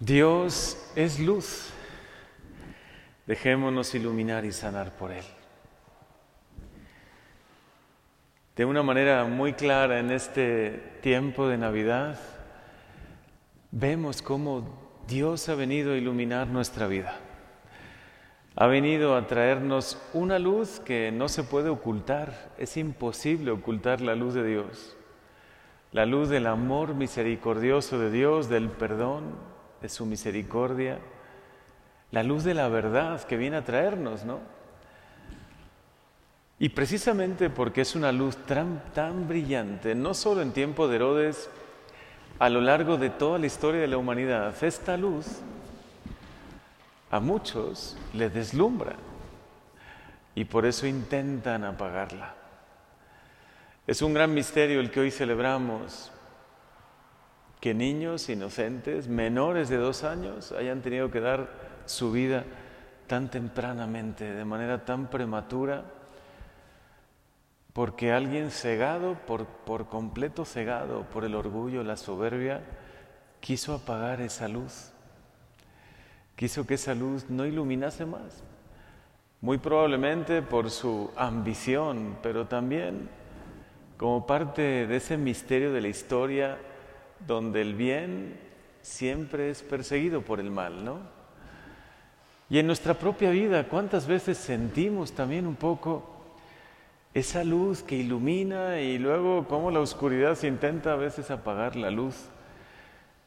Dios es luz. Dejémonos iluminar y sanar por Él. De una manera muy clara en este tiempo de Navidad, vemos cómo Dios ha venido a iluminar nuestra vida. Ha venido a traernos una luz que no se puede ocultar. Es imposible ocultar la luz de Dios. La luz del amor misericordioso de Dios, del perdón, de su misericordia. La luz de la verdad que viene a traernos, ¿no? Y precisamente porque es una luz tan, brillante, no solo en tiempo de Herodes, a lo largo de toda la historia de la humanidad, esta luz a muchos les deslumbra y por eso intentan apagarla. Es un gran misterio el que hoy celebramos, que niños inocentes, menores de dos años, hayan tenido que dar su vida tan tempranamente, de manera tan prematura, porque alguien cegado, por, por completo cegado por el orgullo, la soberbia, quiso apagar esa luz, quiso que esa luz no iluminase más, muy probablemente por su ambición, pero también como parte de ese misterio de la historia donde el bien siempre es perseguido por el mal, ¿no? Y en nuestra propia vida, ¿cuántas veces sentimos también un poco esa luz que ilumina y luego cómo la oscuridad se intenta a veces apagar la luz,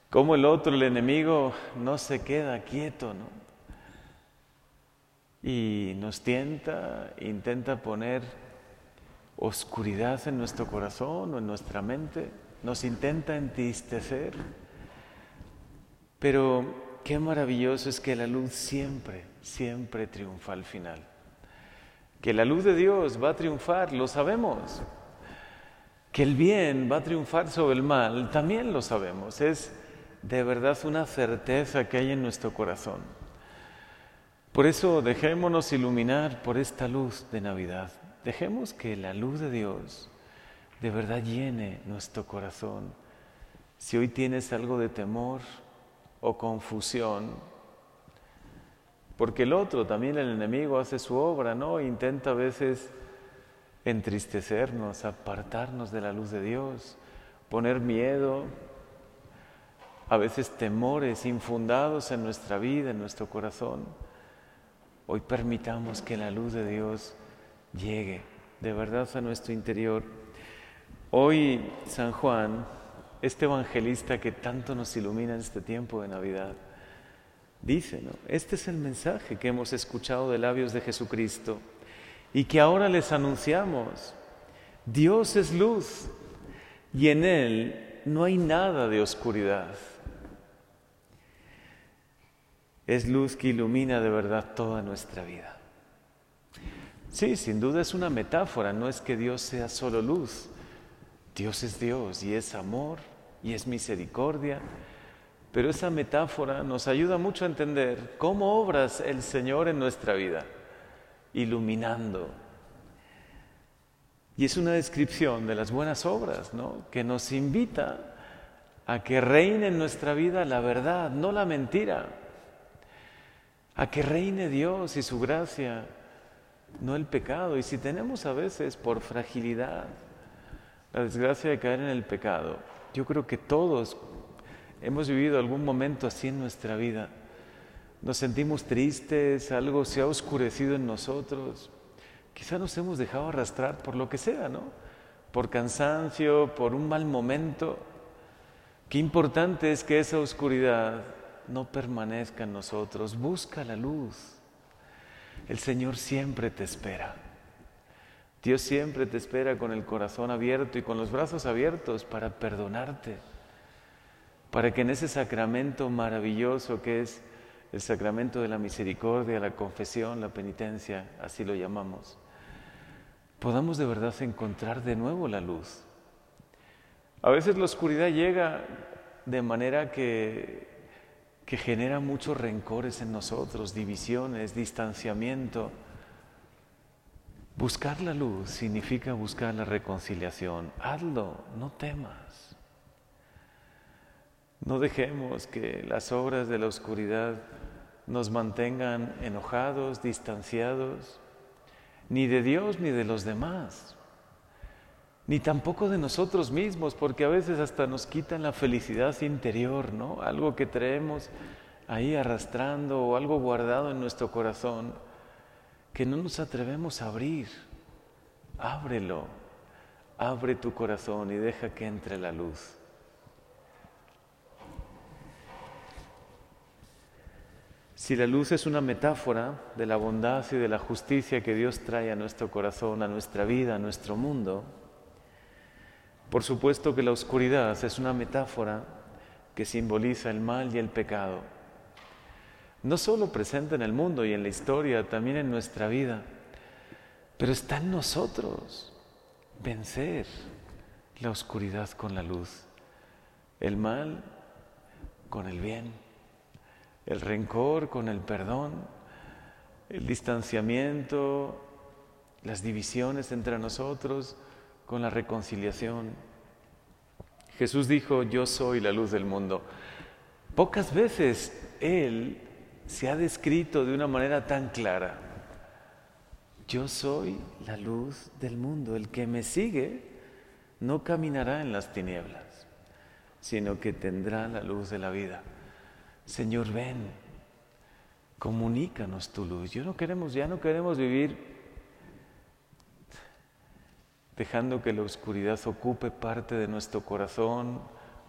cómo el otro, el enemigo, no se queda quieto, ¿no? Y nos tienta, intenta poner oscuridad en nuestro corazón o en nuestra mente, nos intenta entristecer, pero qué maravilloso es que la luz siempre, siempre triunfa al final que la luz de Dios va a triunfar, lo sabemos. Que el bien va a triunfar sobre el mal, también lo sabemos. Es de verdad una certeza que hay en nuestro corazón. Por eso dejémonos iluminar por esta luz de Navidad. Dejemos que la luz de Dios de verdad llene nuestro corazón. Si hoy tienes algo de temor o confusión, porque el otro, también el enemigo, hace su obra, ¿no? Intenta a veces entristecernos, apartarnos de la luz de Dios, poner miedo, a veces temores infundados en nuestra vida, en nuestro corazón. Hoy permitamos que la luz de Dios llegue de verdad a nuestro interior. Hoy San Juan, este evangelista que tanto nos ilumina en este tiempo de Navidad, Dice, ¿no? Este es el mensaje que hemos escuchado de labios de Jesucristo y que ahora les anunciamos. Dios es luz y en Él no hay nada de oscuridad. Es luz que ilumina de verdad toda nuestra vida. Sí, sin duda es una metáfora, no es que Dios sea solo luz. Dios es Dios y es amor y es misericordia pero esa metáfora nos ayuda mucho a entender cómo obras el Señor en nuestra vida, iluminando. Y es una descripción de las buenas obras, ¿no? Que nos invita a que reine en nuestra vida la verdad, no la mentira. A que reine Dios y su gracia, no el pecado. Y si tenemos a veces por fragilidad la desgracia de caer en el pecado, yo creo que todos Hemos vivido algún momento así en nuestra vida. Nos sentimos tristes, algo se ha oscurecido en nosotros. Quizá nos hemos dejado arrastrar por lo que sea, ¿no? Por cansancio, por un mal momento. Qué importante es que esa oscuridad no permanezca en nosotros. Busca la luz. El Señor siempre te espera. Dios siempre te espera con el corazón abierto y con los brazos abiertos para perdonarte para que en ese sacramento maravilloso que es el sacramento de la misericordia, la confesión, la penitencia, así lo llamamos, podamos de verdad encontrar de nuevo la luz. A veces la oscuridad llega de manera que, que genera muchos rencores en nosotros, divisiones, distanciamiento. Buscar la luz significa buscar la reconciliación. Hazlo, no temas. No dejemos que las obras de la oscuridad nos mantengan enojados, distanciados, ni de Dios ni de los demás, ni tampoco de nosotros mismos, porque a veces hasta nos quitan la felicidad interior, ¿no? Algo que traemos ahí arrastrando o algo guardado en nuestro corazón que no nos atrevemos a abrir. Ábrelo, abre tu corazón y deja que entre la luz. Si la luz es una metáfora de la bondad y de la justicia que Dios trae a nuestro corazón, a nuestra vida, a nuestro mundo, por supuesto que la oscuridad es una metáfora que simboliza el mal y el pecado. No solo presente en el mundo y en la historia, también en nuestra vida, pero está en nosotros vencer la oscuridad con la luz, el mal con el bien el rencor con el perdón, el distanciamiento, las divisiones entre nosotros con la reconciliación. Jesús dijo, yo soy la luz del mundo. Pocas veces Él se ha descrito de una manera tan clara. Yo soy la luz del mundo. El que me sigue no caminará en las tinieblas, sino que tendrá la luz de la vida. Señor, ven, comunícanos tu luz. Yo no queremos, ya no queremos vivir dejando que la oscuridad ocupe parte de nuestro corazón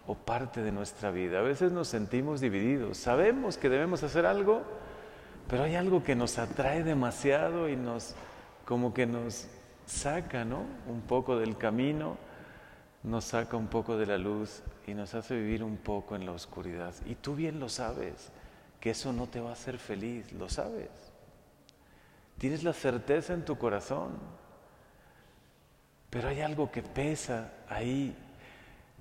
o parte de nuestra vida. A veces nos sentimos divididos. Sabemos que debemos hacer algo, pero hay algo que nos atrae demasiado y nos como que nos saca, ¿no? Un poco del camino nos saca un poco de la luz y nos hace vivir un poco en la oscuridad. Y tú bien lo sabes, que eso no te va a hacer feliz, lo sabes. Tienes la certeza en tu corazón, pero hay algo que pesa ahí.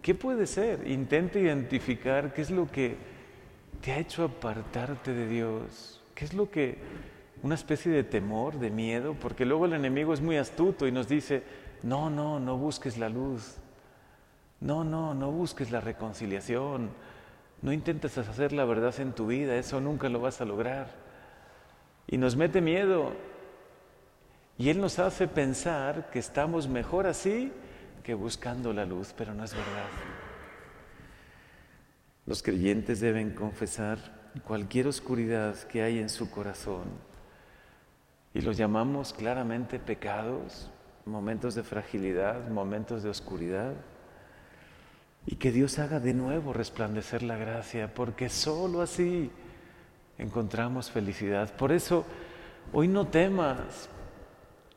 ¿Qué puede ser? Intenta identificar qué es lo que te ha hecho apartarte de Dios. ¿Qué es lo que, una especie de temor, de miedo? Porque luego el enemigo es muy astuto y nos dice, no, no, no busques la luz, no, no, no busques la reconciliación. No intentes hacer la verdad en tu vida, eso nunca lo vas a lograr. Y nos mete miedo. Y Él nos hace pensar que estamos mejor así que buscando la luz, pero no es verdad. Los creyentes deben confesar cualquier oscuridad que hay en su corazón. Y los llamamos claramente pecados, momentos de fragilidad, momentos de oscuridad y que Dios haga de nuevo resplandecer la gracia, porque sólo así encontramos felicidad. Por eso, hoy no temas.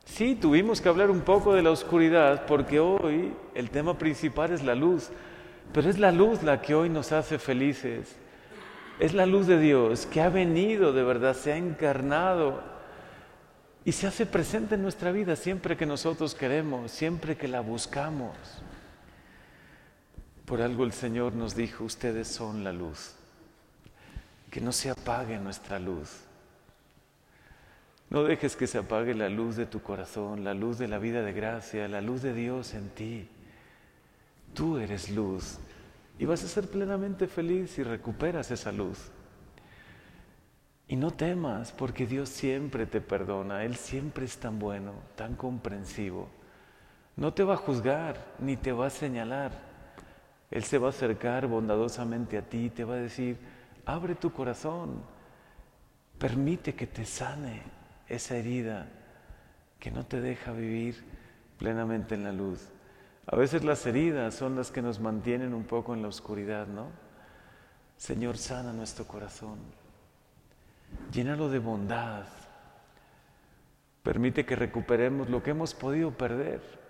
Sí, tuvimos que hablar un poco de la oscuridad, porque hoy el tema principal es la luz, pero es la luz la que hoy nos hace felices. Es la luz de Dios que ha venido de verdad, se ha encarnado y se hace presente en nuestra vida siempre que nosotros queremos, siempre que la buscamos. Por algo el Señor nos dijo, ustedes son la luz. Que no se apague nuestra luz. No dejes que se apague la luz de tu corazón, la luz de la vida de gracia, la luz de Dios en ti. Tú eres luz y vas a ser plenamente feliz si recuperas esa luz. Y no temas porque Dios siempre te perdona, Él siempre es tan bueno, tan comprensivo. No te va a juzgar ni te va a señalar. Él se va a acercar bondadosamente a ti y te va a decir, abre tu corazón, permite que te sane esa herida que no te deja vivir plenamente en la luz. A veces las heridas son las que nos mantienen un poco en la oscuridad, ¿no? Señor, sana nuestro corazón, llénalo de bondad, permite que recuperemos lo que hemos podido perder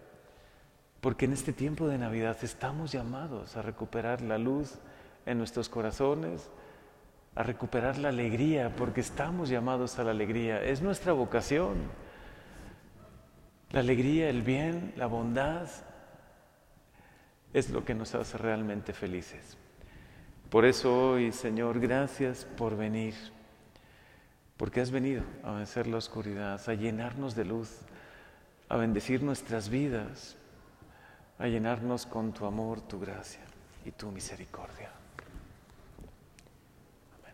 porque en este tiempo de Navidad estamos llamados a recuperar la luz en nuestros corazones, a recuperar la alegría, porque estamos llamados a la alegría. Es nuestra vocación. La alegría, el bien, la bondad es lo que nos hace realmente felices. Por eso hoy, Señor, gracias por venir, porque has venido a vencer la oscuridad, a llenarnos de luz, a bendecir nuestras vidas a llenarnos con tu amor, tu gracia y tu misericordia.